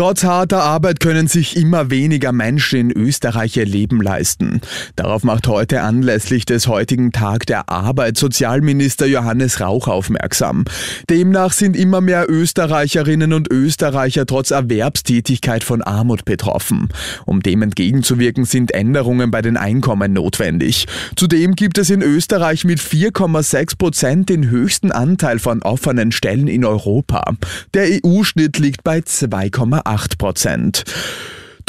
Trotz harter Arbeit können sich immer weniger Menschen in Österreich ihr Leben leisten. Darauf macht heute anlässlich des heutigen Tag der Arbeit Sozialminister Johannes Rauch aufmerksam. Demnach sind immer mehr Österreicherinnen und Österreicher trotz Erwerbstätigkeit von Armut betroffen. Um dem entgegenzuwirken, sind Änderungen bei den Einkommen notwendig. Zudem gibt es in Österreich mit 4,6 Prozent den höchsten Anteil von offenen Stellen in Europa. Der EU-Schnitt liegt bei 2,8 8 Prozent.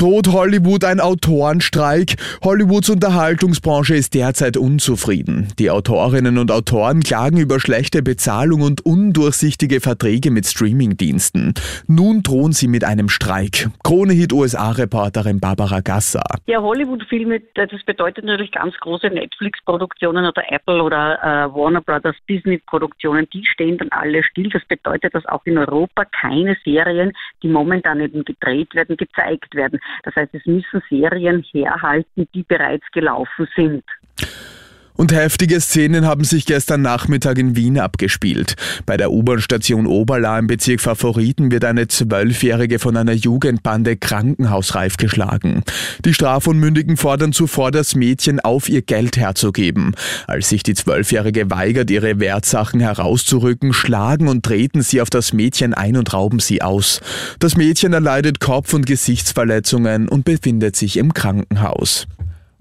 Droht Hollywood ein Autorenstreik? Hollywoods Unterhaltungsbranche ist derzeit unzufrieden. Die Autorinnen und Autoren klagen über schlechte Bezahlung und undurchsichtige Verträge mit Streamingdiensten. Nun drohen sie mit einem Streik. Krone-Hit USA-Reporterin Barbara Gasser. Ja, Hollywood-Filme, das bedeutet natürlich ganz große Netflix-Produktionen oder Apple oder äh, Warner Brothers Disney-Produktionen, die stehen dann alle still. Das bedeutet, dass auch in Europa keine Serien, die momentan eben gedreht werden, gezeigt werden. Das heißt, es müssen Serien herhalten, die bereits gelaufen sind. Und heftige Szenen haben sich gestern Nachmittag in Wien abgespielt. Bei der U-Bahn-Station Oberla im Bezirk Favoriten wird eine Zwölfjährige von einer Jugendbande krankenhausreif geschlagen. Die Strafunmündigen fordern zuvor, das Mädchen auf ihr Geld herzugeben. Als sich die Zwölfjährige weigert, ihre Wertsachen herauszurücken, schlagen und treten sie auf das Mädchen ein und rauben sie aus. Das Mädchen erleidet Kopf- und Gesichtsverletzungen und befindet sich im Krankenhaus.